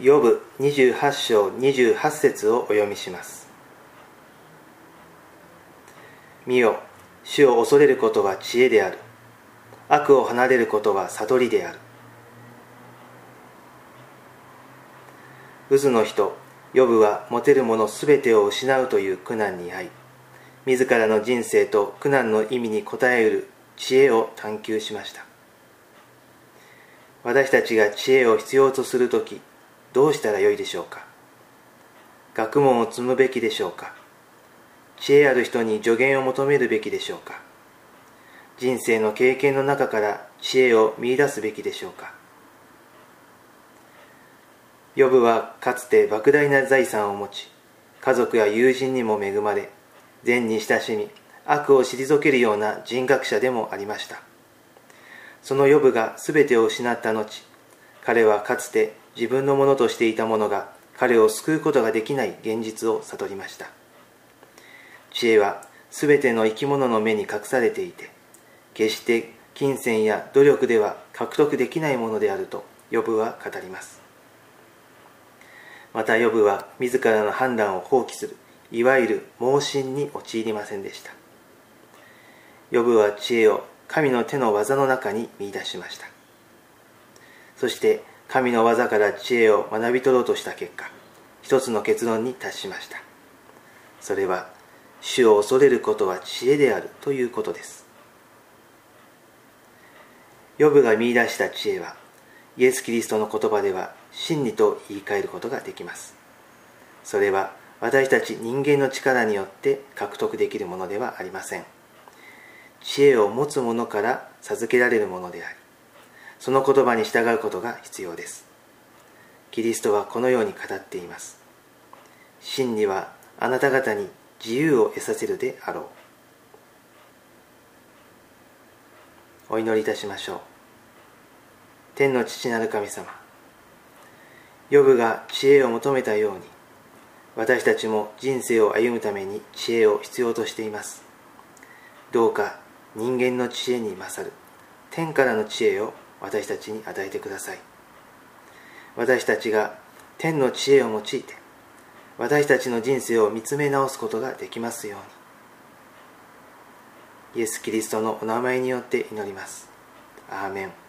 ヨブ28章28節をお読みします。見よ主を恐れることは知恵である。悪を離れることは悟りである。渦の人ヨブは持てるものすべてを失うという苦難に遭い自らの人生と苦難の意味に応えうる知恵を探求しました。私たちが知恵を必要とするときどうしたらよいでしょうか？学問を積むべきでしょうか？知恵ある人に助言を求めるべきでしょうか？人生の経験の中から知恵を見いだすべきでしょうか？ヨブはかつて莫大な財産を持ち家族や友人にも恵まれ善に親しみ悪を退けるような人格者でもありました。そのヨブが全てを失った後彼はかつて自分のものとしていたものが彼を救うことができない現実を悟りました。知恵は全ての生き物の目に隠されていて決して金銭や努力では獲得できないものであるとヨブは語ります。またヨブは自らの判断を放棄するいわゆる盲信に陥りませんでした。ヨブは知恵を神の手の技の中に見出しました。そして神の技から知恵を学び取ろうとした結果一つの結論に達しました。それは主を恐れることは知恵であるということです。ヨブが見出した知恵はイエス・キリストの言葉では真理と言い換えることができます。それは私たち人間の力によって獲得できるものではありません。知恵を持つ者から授けられるものでありその言葉に従うことが必要です。キリストはこのように語っています。真理はあなた方に自由を得させるであろう。お祈りいたしましょう。天の父なる神様ヨブが知恵を求めたように私たちも人生を歩むために知恵を必要としています。どうか人間の知恵に勝る天からの知恵を私たちに与えてください。私たちが天の知恵を用いて私たちの人生を見つめ直すことができますように。イエス・キリストのお名前によって祈ります。アーメン。